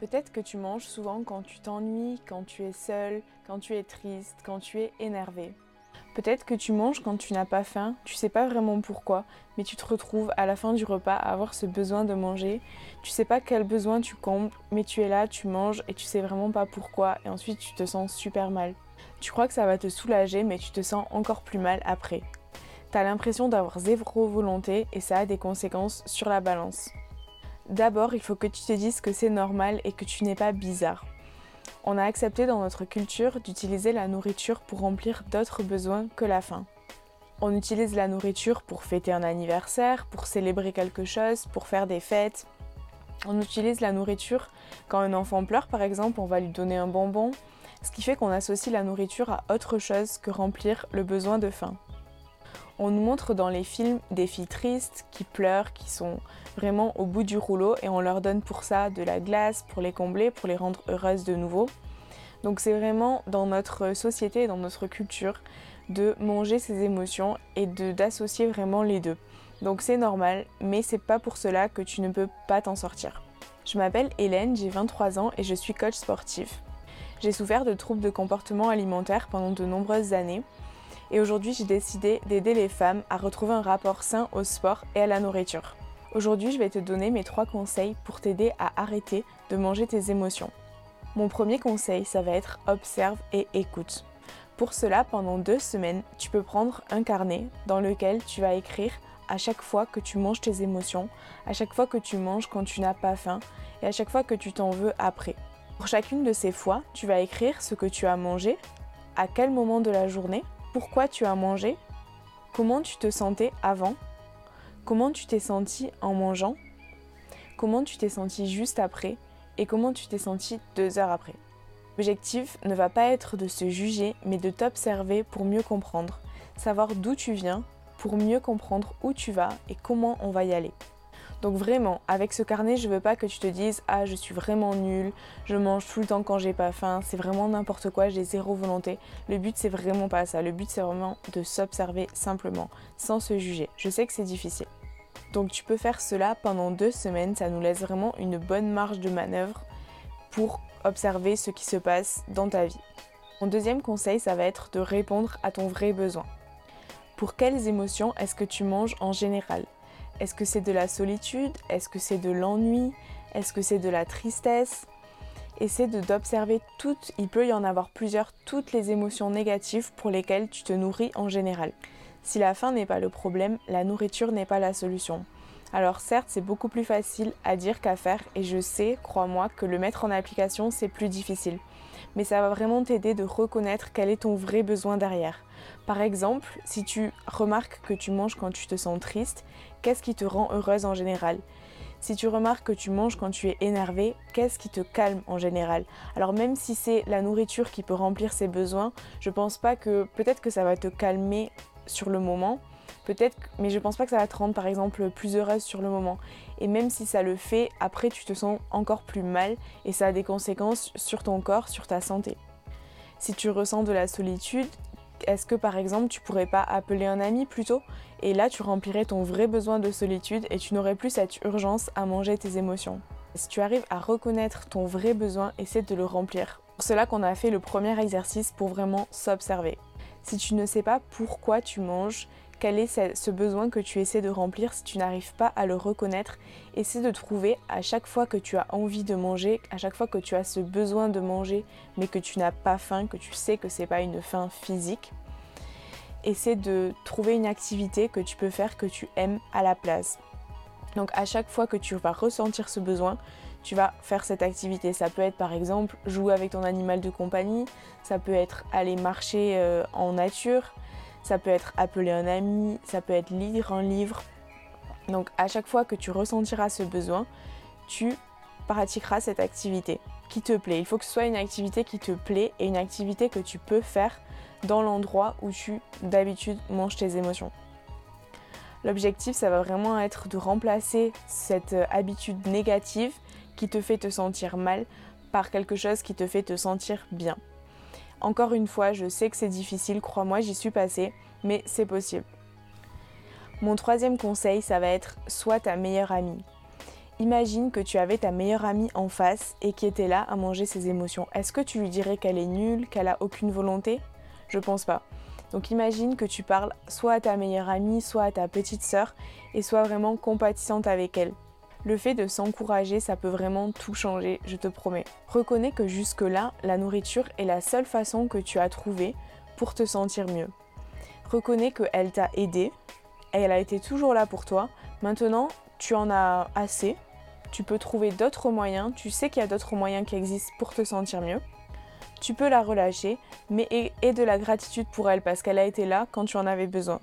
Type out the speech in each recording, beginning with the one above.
Peut-être que tu manges souvent quand tu t'ennuies, quand tu es seul, quand tu es triste, quand tu es énervé. Peut-être que tu manges quand tu n'as pas faim, tu sais pas vraiment pourquoi, mais tu te retrouves à la fin du repas à avoir ce besoin de manger. Tu sais pas quel besoin tu combles, mais tu es là, tu manges et tu sais vraiment pas pourquoi, et ensuite tu te sens super mal. Tu crois que ça va te soulager, mais tu te sens encore plus mal après. T'as l'impression d'avoir zéro volonté et ça a des conséquences sur la balance. D'abord, il faut que tu te dises que c'est normal et que tu n'es pas bizarre. On a accepté dans notre culture d'utiliser la nourriture pour remplir d'autres besoins que la faim. On utilise la nourriture pour fêter un anniversaire, pour célébrer quelque chose, pour faire des fêtes. On utilise la nourriture quand un enfant pleure par exemple, on va lui donner un bonbon, ce qui fait qu'on associe la nourriture à autre chose que remplir le besoin de faim. On nous montre dans les films des filles tristes qui pleurent, qui sont vraiment au bout du rouleau et on leur donne pour ça de la glace pour les combler, pour les rendre heureuses de nouveau. Donc c'est vraiment dans notre société, dans notre culture, de manger ses émotions et d'associer vraiment les deux. Donc c'est normal, mais c'est pas pour cela que tu ne peux pas t'en sortir. Je m'appelle Hélène, j'ai 23 ans et je suis coach sportif. J'ai souffert de troubles de comportement alimentaire pendant de nombreuses années et aujourd'hui j'ai décidé d'aider les femmes à retrouver un rapport sain au sport et à la nourriture. Aujourd'hui je vais te donner mes trois conseils pour t'aider à arrêter de manger tes émotions. Mon premier conseil, ça va être observe et écoute. Pour cela, pendant deux semaines, tu peux prendre un carnet dans lequel tu vas écrire à chaque fois que tu manges tes émotions, à chaque fois que tu manges quand tu n'as pas faim et à chaque fois que tu t'en veux après. Pour chacune de ces fois, tu vas écrire ce que tu as mangé, à quel moment de la journée, pourquoi tu as mangé, comment tu te sentais avant, comment tu t'es senti en mangeant, comment tu t'es senti juste après et comment tu t'es senti deux heures après. L'objectif ne va pas être de se juger, mais de t'observer pour mieux comprendre, savoir d'où tu viens, pour mieux comprendre où tu vas et comment on va y aller. Donc vraiment, avec ce carnet, je veux pas que tu te dises ah je suis vraiment nulle, je mange tout le temps quand j'ai pas faim, c'est vraiment n'importe quoi, j'ai zéro volonté. Le but c'est vraiment pas ça. Le but c'est vraiment de s'observer simplement, sans se juger. Je sais que c'est difficile. Donc tu peux faire cela pendant deux semaines, ça nous laisse vraiment une bonne marge de manœuvre pour observer ce qui se passe dans ta vie. Mon deuxième conseil, ça va être de répondre à ton vrai besoin. Pour quelles émotions est-ce que tu manges en général? Est-ce que c'est de la solitude? Est-ce que c'est de l'ennui? Est-ce que c'est de la tristesse? Essaie d'observer toutes, il peut y en avoir plusieurs, toutes les émotions négatives pour lesquelles tu te nourris en général. Si la faim n'est pas le problème, la nourriture n'est pas la solution. Alors certes, c'est beaucoup plus facile à dire qu'à faire et je sais, crois-moi, que le mettre en application, c'est plus difficile. Mais ça va vraiment t'aider de reconnaître quel est ton vrai besoin derrière. Par exemple, si tu remarques que tu manges quand tu te sens triste, qu'est-ce qui te rend heureuse en général? Si tu remarques que tu manges quand tu es énervé, qu'est-ce qui te calme en général? Alors même si c'est la nourriture qui peut remplir ses besoins, je pense pas que peut-être que ça va te calmer sur le moment, peut-être mais je pense pas que ça va te rendre par exemple plus heureuse sur le moment. Et même si ça le fait, après tu te sens encore plus mal et ça a des conséquences sur ton corps, sur ta santé. Si tu ressens de la solitude, est-ce que par exemple tu pourrais pas appeler un ami plutôt Et là tu remplirais ton vrai besoin de solitude et tu n'aurais plus cette urgence à manger tes émotions? Si tu arrives à reconnaître ton vrai besoin, essaie de le remplir. C'est cela qu'on a fait le premier exercice pour vraiment s'observer. Si tu ne sais pas pourquoi tu manges, quel est ce besoin que tu essaies de remplir si tu n'arrives pas à le reconnaître. Essaie de trouver à chaque fois que tu as envie de manger, à chaque fois que tu as ce besoin de manger, mais que tu n'as pas faim, que tu sais que c'est pas une faim physique. Essaie de trouver une activité que tu peux faire que tu aimes à la place. Donc à chaque fois que tu vas ressentir ce besoin, tu vas faire cette activité. Ça peut être par exemple jouer avec ton animal de compagnie, ça peut être aller marcher euh, en nature, ça peut être appeler un ami, ça peut être lire un livre. Donc à chaque fois que tu ressentiras ce besoin, tu pratiqueras cette activité qui te plaît. Il faut que ce soit une activité qui te plaît et une activité que tu peux faire dans l'endroit où tu d'habitude manges tes émotions. L'objectif, ça va vraiment être de remplacer cette habitude négative qui te fait te sentir mal par quelque chose qui te fait te sentir bien. Encore une fois, je sais que c'est difficile, crois-moi, j'y suis passée, mais c'est possible. Mon troisième conseil, ça va être sois ta meilleure amie. Imagine que tu avais ta meilleure amie en face et qui était là à manger ses émotions. Est-ce que tu lui dirais qu'elle est nulle, qu'elle a aucune volonté? Je pense pas. Donc imagine que tu parles soit à ta meilleure amie, soit à ta petite sœur et sois vraiment compatissante avec elle. Le fait de s'encourager, ça peut vraiment tout changer, je te promets. Reconnais que jusque-là, la nourriture est la seule façon que tu as trouvée pour te sentir mieux. Reconnais qu'elle t'a aidé, elle a été toujours là pour toi. Maintenant, tu en as assez, tu peux trouver d'autres moyens, tu sais qu'il y a d'autres moyens qui existent pour te sentir mieux. Tu peux la relâcher, mais aie de la gratitude pour elle parce qu'elle a été là quand tu en avais besoin.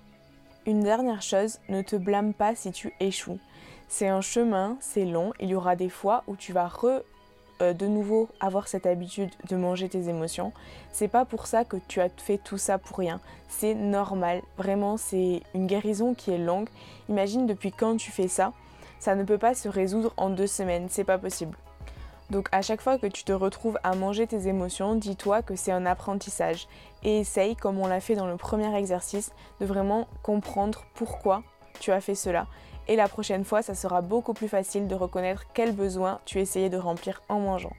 Une dernière chose, ne te blâme pas si tu échoues. C'est un chemin, c'est long, il y aura des fois où tu vas re, euh, de nouveau avoir cette habitude de manger tes émotions. C'est pas pour ça que tu as fait tout ça pour rien. C'est normal, vraiment, c'est une guérison qui est longue. Imagine depuis quand tu fais ça, ça ne peut pas se résoudre en deux semaines, c'est pas possible. Donc à chaque fois que tu te retrouves à manger tes émotions, dis-toi que c'est un apprentissage et essaye, comme on l'a fait dans le premier exercice, de vraiment comprendre pourquoi tu as fait cela. Et la prochaine fois, ça sera beaucoup plus facile de reconnaître quels besoins tu essayais de remplir en mangeant.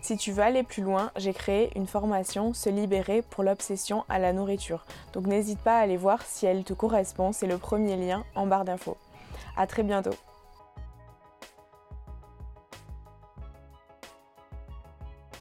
Si tu veux aller plus loin, j'ai créé une formation Se libérer pour l'obsession à la nourriture. Donc n'hésite pas à aller voir si elle te correspond, c'est le premier lien en barre d'infos. A très bientôt